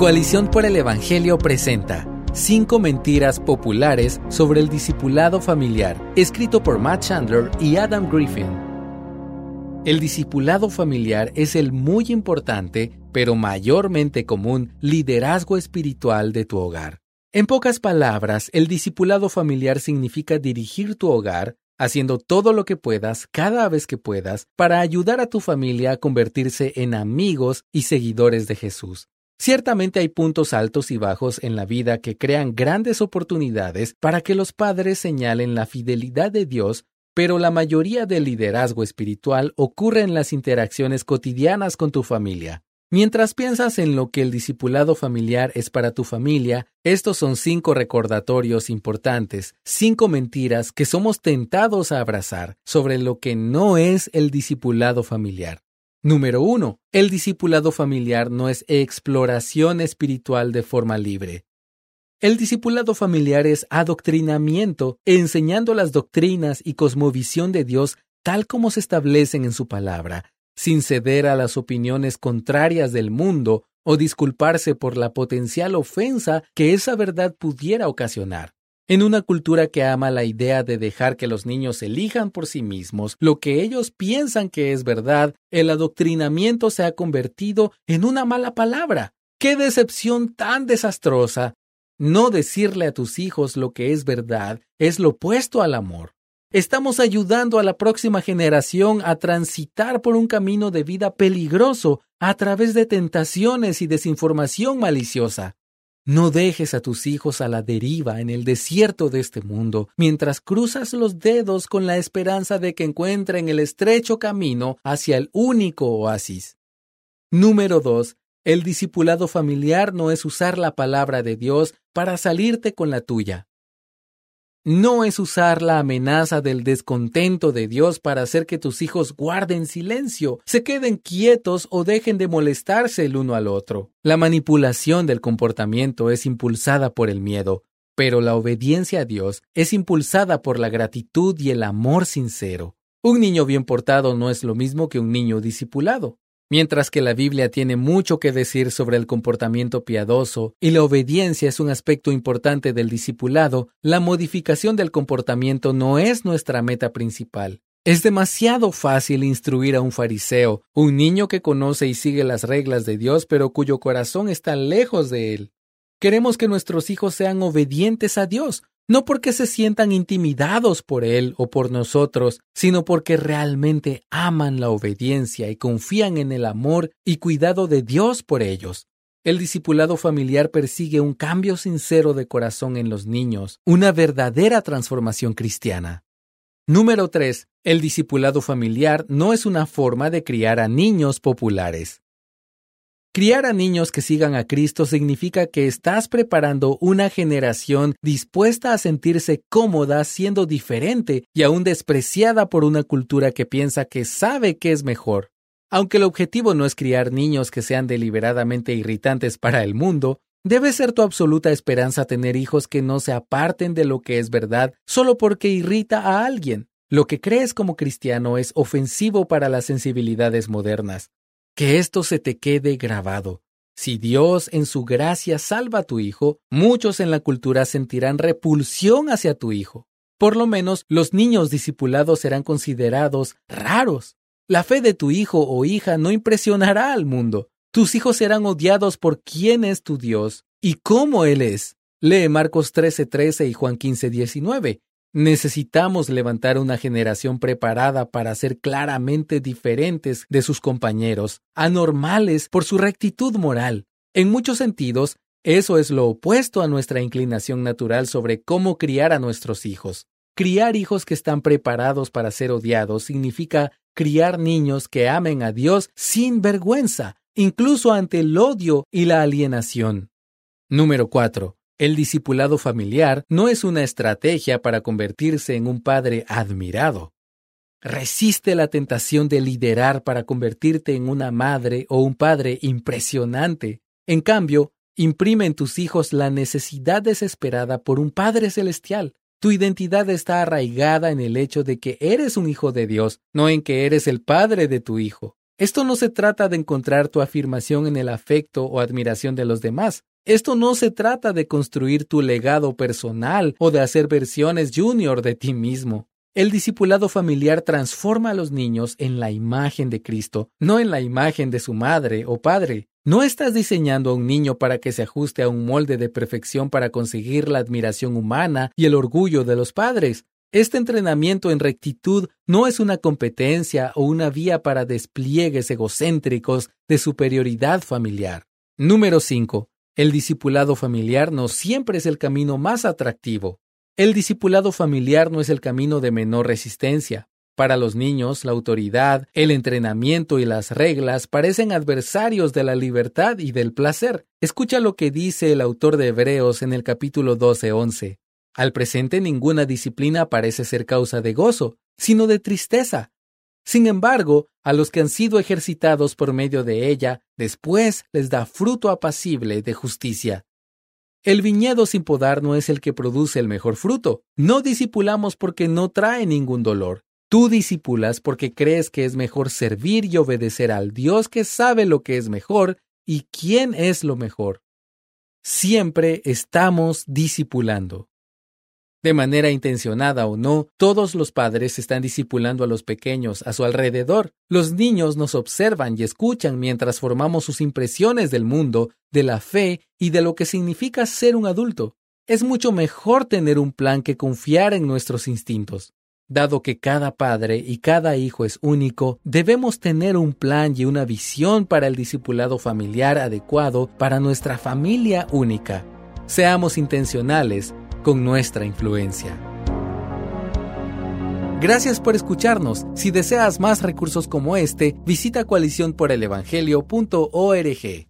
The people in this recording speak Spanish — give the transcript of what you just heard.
Coalición por el Evangelio presenta Cinco mentiras populares sobre el discipulado familiar, escrito por Matt Chandler y Adam Griffin. El discipulado familiar es el muy importante, pero mayormente común, liderazgo espiritual de tu hogar. En pocas palabras, el discipulado familiar significa dirigir tu hogar, haciendo todo lo que puedas cada vez que puedas para ayudar a tu familia a convertirse en amigos y seguidores de Jesús. Ciertamente hay puntos altos y bajos en la vida que crean grandes oportunidades para que los padres señalen la fidelidad de Dios, pero la mayoría del liderazgo espiritual ocurre en las interacciones cotidianas con tu familia. Mientras piensas en lo que el discipulado familiar es para tu familia, estos son cinco recordatorios importantes, cinco mentiras que somos tentados a abrazar sobre lo que no es el discipulado familiar. Número 1. El discipulado familiar no es exploración espiritual de forma libre. El discipulado familiar es adoctrinamiento, enseñando las doctrinas y cosmovisión de Dios tal como se establecen en su palabra, sin ceder a las opiniones contrarias del mundo o disculparse por la potencial ofensa que esa verdad pudiera ocasionar. En una cultura que ama la idea de dejar que los niños elijan por sí mismos lo que ellos piensan que es verdad, el adoctrinamiento se ha convertido en una mala palabra. ¡Qué decepción tan desastrosa! No decirle a tus hijos lo que es verdad es lo opuesto al amor. Estamos ayudando a la próxima generación a transitar por un camino de vida peligroso a través de tentaciones y desinformación maliciosa. No dejes a tus hijos a la deriva en el desierto de este mundo, mientras cruzas los dedos con la esperanza de que encuentren el estrecho camino hacia el único oasis. Número 2. El discipulado familiar no es usar la palabra de Dios para salirte con la tuya no es usar la amenaza del descontento de Dios para hacer que tus hijos guarden silencio, se queden quietos o dejen de molestarse el uno al otro. La manipulación del comportamiento es impulsada por el miedo, pero la obediencia a Dios es impulsada por la gratitud y el amor sincero. Un niño bien portado no es lo mismo que un niño discipulado. Mientras que la Biblia tiene mucho que decir sobre el comportamiento piadoso y la obediencia es un aspecto importante del discipulado, la modificación del comportamiento no es nuestra meta principal. Es demasiado fácil instruir a un fariseo, un niño que conoce y sigue las reglas de Dios pero cuyo corazón está lejos de él. Queremos que nuestros hijos sean obedientes a Dios, no porque se sientan intimidados por Él o por nosotros, sino porque realmente aman la obediencia y confían en el amor y cuidado de Dios por ellos. El discipulado familiar persigue un cambio sincero de corazón en los niños, una verdadera transformación cristiana. Número 3. El discipulado familiar no es una forma de criar a niños populares. Criar a niños que sigan a Cristo significa que estás preparando una generación dispuesta a sentirse cómoda siendo diferente y aún despreciada por una cultura que piensa que sabe que es mejor. Aunque el objetivo no es criar niños que sean deliberadamente irritantes para el mundo, debe ser tu absoluta esperanza tener hijos que no se aparten de lo que es verdad solo porque irrita a alguien. Lo que crees como cristiano es ofensivo para las sensibilidades modernas. Que esto se te quede grabado. Si Dios en su gracia salva a tu hijo, muchos en la cultura sentirán repulsión hacia tu hijo. Por lo menos los niños discipulados serán considerados raros. La fe de tu hijo o hija no impresionará al mundo. Tus hijos serán odiados por quién es tu Dios y cómo Él es. Lee Marcos 13:13 y Juan 15:19. Necesitamos levantar una generación preparada para ser claramente diferentes de sus compañeros, anormales por su rectitud moral. En muchos sentidos, eso es lo opuesto a nuestra inclinación natural sobre cómo criar a nuestros hijos. Criar hijos que están preparados para ser odiados significa criar niños que amen a Dios sin vergüenza, incluso ante el odio y la alienación. Número 4. El discipulado familiar no es una estrategia para convertirse en un padre admirado. Resiste la tentación de liderar para convertirte en una madre o un padre impresionante. En cambio, imprime en tus hijos la necesidad desesperada por un Padre Celestial. Tu identidad está arraigada en el hecho de que eres un hijo de Dios, no en que eres el padre de tu hijo. Esto no se trata de encontrar tu afirmación en el afecto o admiración de los demás. Esto no se trata de construir tu legado personal o de hacer versiones junior de ti mismo. El discipulado familiar transforma a los niños en la imagen de Cristo, no en la imagen de su madre o padre. No estás diseñando a un niño para que se ajuste a un molde de perfección para conseguir la admiración humana y el orgullo de los padres. Este entrenamiento en rectitud no es una competencia o una vía para despliegues egocéntricos de superioridad familiar. Número 5. El discipulado familiar no siempre es el camino más atractivo. El discipulado familiar no es el camino de menor resistencia. Para los niños, la autoridad, el entrenamiento y las reglas parecen adversarios de la libertad y del placer. Escucha lo que dice el autor de Hebreos en el capítulo 12-11. Al presente ninguna disciplina parece ser causa de gozo, sino de tristeza. Sin embargo, a los que han sido ejercitados por medio de ella, después les da fruto apacible de justicia. El viñedo sin podar no es el que produce el mejor fruto. No discipulamos porque no trae ningún dolor. Tú discipulas porque crees que es mejor servir y obedecer al Dios que sabe lo que es mejor y quién es lo mejor. Siempre estamos discipulando. De manera intencionada o no, todos los padres están discipulando a los pequeños a su alrededor. Los niños nos observan y escuchan mientras formamos sus impresiones del mundo, de la fe y de lo que significa ser un adulto. Es mucho mejor tener un plan que confiar en nuestros instintos. Dado que cada padre y cada hijo es único, debemos tener un plan y una visión para el discipulado familiar adecuado para nuestra familia única. Seamos intencionales con nuestra influencia. Gracias por escucharnos. Si deseas más recursos como este, visita coaliciónporelevangelio.org.